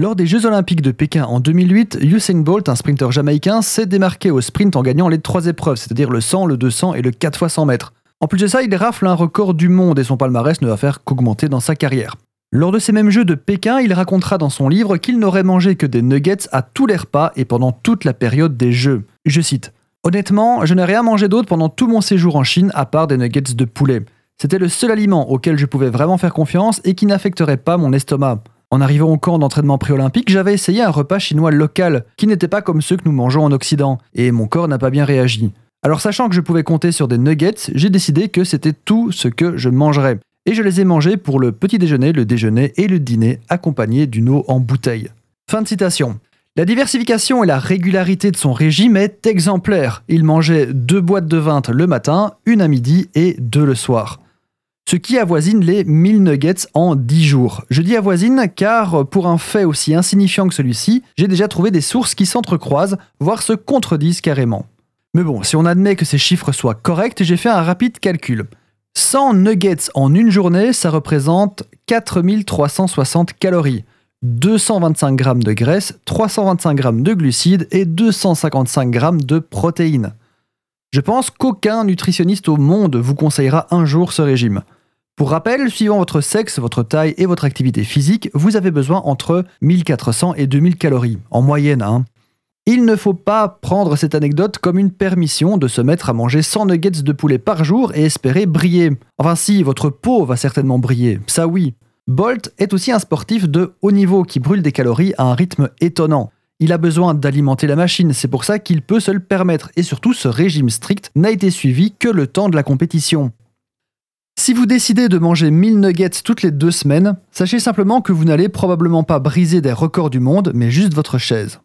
Lors des Jeux Olympiques de Pékin en 2008, Usain Bolt, un sprinter jamaïcain, s'est démarqué au sprint en gagnant les trois épreuves, c'est-à-dire le 100, le 200 et le 4 x 100 mètres. En plus de ça, il rafle un record du monde et son palmarès ne va faire qu'augmenter dans sa carrière. Lors de ces mêmes Jeux de Pékin, il racontera dans son livre qu'il n'aurait mangé que des nuggets à tous les repas et pendant toute la période des Jeux. Je cite Honnêtement, je n'ai rien mangé d'autre pendant tout mon séjour en Chine à part des nuggets de poulet. C'était le seul aliment auquel je pouvais vraiment faire confiance et qui n'affecterait pas mon estomac. En arrivant au camp d'entraînement préolympique, j'avais essayé un repas chinois local, qui n'était pas comme ceux que nous mangeons en Occident, et mon corps n'a pas bien réagi. Alors sachant que je pouvais compter sur des nuggets, j'ai décidé que c'était tout ce que je mangerais. Et je les ai mangés pour le petit déjeuner, le déjeuner et le dîner, accompagnés d'une eau en bouteille. Fin de citation. La diversification et la régularité de son régime est exemplaire. Il mangeait deux boîtes de vin le matin, une à midi et deux le soir ce qui avoisine les 1000 nuggets en 10 jours. Je dis avoisine car pour un fait aussi insignifiant que celui-ci, j'ai déjà trouvé des sources qui s'entrecroisent, voire se contredisent carrément. Mais bon, si on admet que ces chiffres soient corrects, j'ai fait un rapide calcul. 100 nuggets en une journée, ça représente 4360 calories. 225 g de graisse, 325 g de glucides et 255 g de protéines. Je pense qu'aucun nutritionniste au monde vous conseillera un jour ce régime. Pour rappel, suivant votre sexe, votre taille et votre activité physique, vous avez besoin entre 1400 et 2000 calories, en moyenne. Hein. Il ne faut pas prendre cette anecdote comme une permission de se mettre à manger 100 nuggets de poulet par jour et espérer briller. Enfin si, votre peau va certainement briller, ça oui. Bolt est aussi un sportif de haut niveau qui brûle des calories à un rythme étonnant. Il a besoin d'alimenter la machine, c'est pour ça qu'il peut se le permettre, et surtout ce régime strict n'a été suivi que le temps de la compétition. Si vous décidez de manger 1000 nuggets toutes les deux semaines, sachez simplement que vous n'allez probablement pas briser des records du monde, mais juste votre chaise.